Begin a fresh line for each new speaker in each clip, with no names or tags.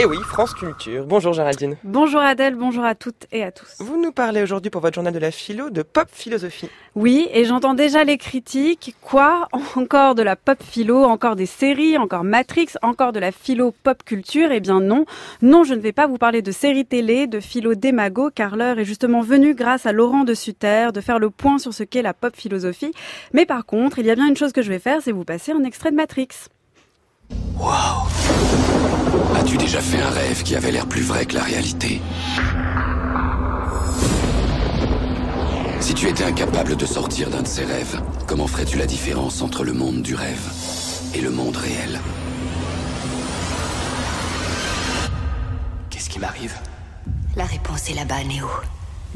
Eh oui, France Culture. Bonjour Géraldine.
Bonjour Adèle, bonjour à toutes et à tous.
Vous nous parlez aujourd'hui pour votre journal de la philo de pop philosophie.
Oui, et j'entends déjà les critiques. Quoi Encore de la pop philo, encore des séries, encore Matrix, encore de la philo pop culture? Eh bien non. Non, je ne vais pas vous parler de séries télé, de philo démago, car l'heure est justement venue grâce à Laurent de Sutter de faire le point sur ce qu'est la pop philosophie. Mais par contre, il y a bien une chose que je vais faire, c'est vous passer un extrait de Matrix.
Waouh As-tu déjà fait un rêve qui avait l'air plus vrai que la réalité Si tu étais incapable de sortir d'un de ces rêves, comment ferais-tu la différence entre le monde du rêve et le monde réel
Qu'est-ce qui m'arrive
La réponse est là-bas, Néo.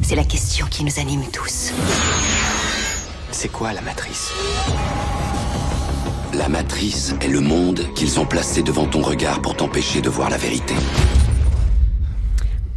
C'est la question qui nous anime tous.
C'est quoi la matrice
La matrice est le monde qu'ils ont placé devant ton regard pour t'empêcher de voir la vérité.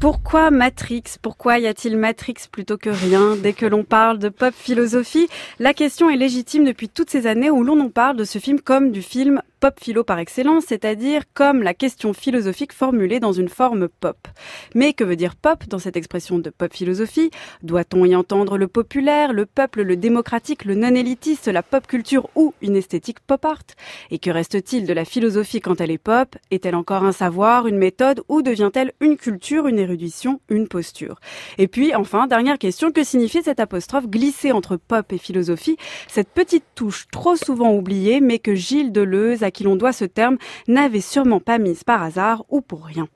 Pourquoi Matrix? Pourquoi y a-t-il Matrix plutôt que rien? Dès que l'on parle de pop philosophie, la question est légitime depuis toutes ces années où l'on en parle de ce film comme du film pop philo par excellence, c'est-à-dire comme la question philosophique formulée dans une forme pop. Mais que veut dire pop dans cette expression de pop philosophie? Doit-on y entendre le populaire, le peuple, le démocratique, le non-élitiste, la pop culture ou une esthétique pop art? Et que reste-t-il de la philosophie quand elle est pop? Est-elle encore un savoir, une méthode ou devient-elle une culture, une érudition, une posture? Et puis enfin, dernière question, que signifie cette apostrophe glissée entre pop et philosophie? Cette petite touche trop souvent oubliée mais que Gilles Deleuze à qui l'on doit ce terme n'avait sûrement pas mise par hasard ou pour rien.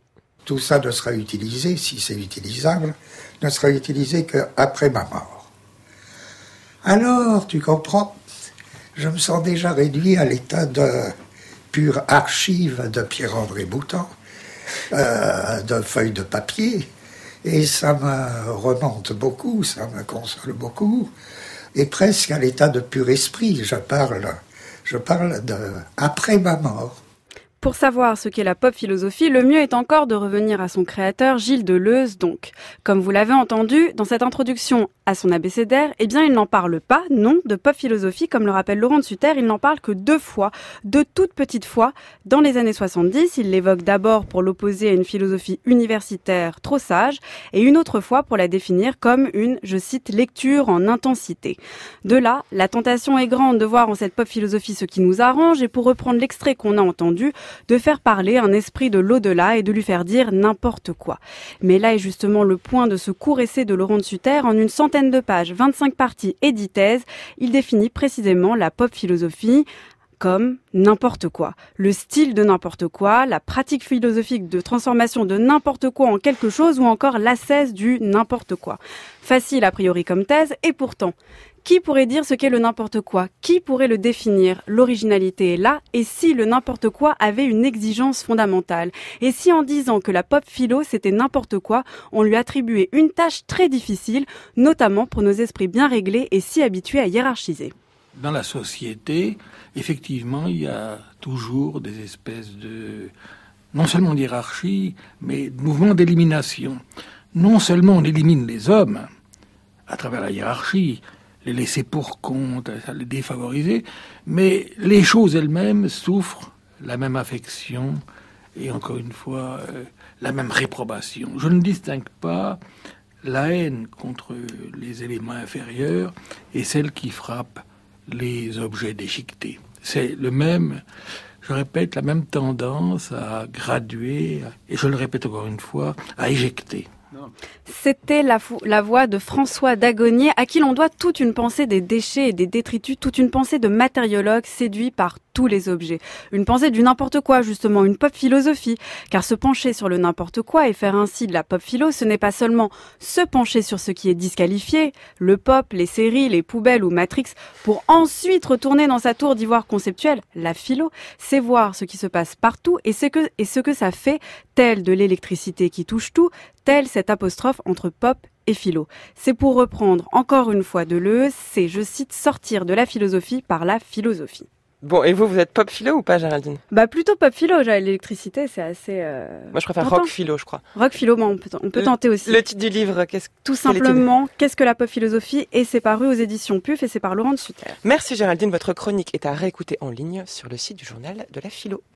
Tout ça ne sera utilisé, si c'est utilisable, ne sera utilisé qu'après ma mort. Alors, tu comprends, je me sens déjà réduit à l'état de pure archive de Pierre-André Boutan, euh, de feuilles de papier, et ça me remonte beaucoup, ça me console beaucoup, et presque à l'état de pur esprit. Je parle je parle de après ma mort.
Pour savoir ce qu'est la pop philosophie, le mieux est encore de revenir à son créateur, Gilles Deleuze, donc. Comme vous l'avez entendu, dans cette introduction à son abécédaire, eh bien, il n'en parle pas, non, de pop philosophie, comme le rappelle Laurent de Sutter, il n'en parle que deux fois, de toutes petites fois. Dans les années 70, il l'évoque d'abord pour l'opposer à une philosophie universitaire trop sage, et une autre fois pour la définir comme une, je cite, lecture en intensité. De là, la tentation est grande de voir en cette pop philosophie ce qui nous arrange, et pour reprendre l'extrait qu'on a entendu, de faire parler un esprit de l'au-delà et de lui faire dire n'importe quoi. Mais là est justement le point de ce court essai de Laurent de Sutter. En une centaine de pages, 25 parties et 10 thèses, il définit précisément la pop philosophie comme n'importe quoi. Le style de n'importe quoi, la pratique philosophique de transformation de n'importe quoi en quelque chose ou encore l'ascèse du n'importe quoi. Facile a priori comme thèse et pourtant, qui pourrait dire ce qu'est le n'importe quoi? Qui pourrait le définir? L'originalité est là, et si le n'importe quoi avait une exigence fondamentale? Et si en disant que la pop philo c'était n'importe quoi, on lui attribuait une tâche très difficile, notamment pour nos esprits bien réglés et si habitués à hiérarchiser?
Dans la société, effectivement, il y a toujours des espèces de non seulement d'hierarchie, mais de mouvements d'élimination. Non seulement on élimine les hommes à travers la hiérarchie, les laisser pour compte, les défavoriser, mais les choses elles-mêmes souffrent la même affection et encore une fois euh, la même réprobation. Je ne distingue pas la haine contre les éléments inférieurs et celle qui frappe les objets déchiquetés. C'est le même, je répète, la même tendance à graduer, et je le répète encore une fois, à éjecter.
C'était la, voix de François Dagonier, à qui l'on doit toute une pensée des déchets et des détritus, toute une pensée de matériologue séduit par tous les objets. Une pensée du n'importe quoi, justement, une pop philosophie. Car se pencher sur le n'importe quoi et faire ainsi de la pop philo, ce n'est pas seulement se pencher sur ce qui est disqualifié, le pop, les séries, les poubelles ou Matrix, pour ensuite retourner dans sa tour d'ivoire conceptuelle, la philo, c'est voir ce qui se passe partout et ce que, ça fait, tel de l'électricité qui touche tout, tel cette apostrophe entre pop et philo. C'est pour reprendre encore une fois Deleuze, c'est, je cite, sortir de la philosophie par la philosophie.
Bon, et vous, vous êtes pop philo ou pas, Géraldine?
Bah plutôt pop philo, l'électricité, c'est assez. euh,
Moi, je préfère
tentant.
rock philo, je crois.
Rock philo, bon, on peut, on peut tenter aussi.
Le titre du livre, qu'est-ce
Tout simplement, qu'est-ce que la pop philosophie? Et c'est paru aux éditions PUF et c'est par Laurent de Sutter.
Merci Géraldine, votre chronique est à réécouter en ligne sur le site du journal de la philo.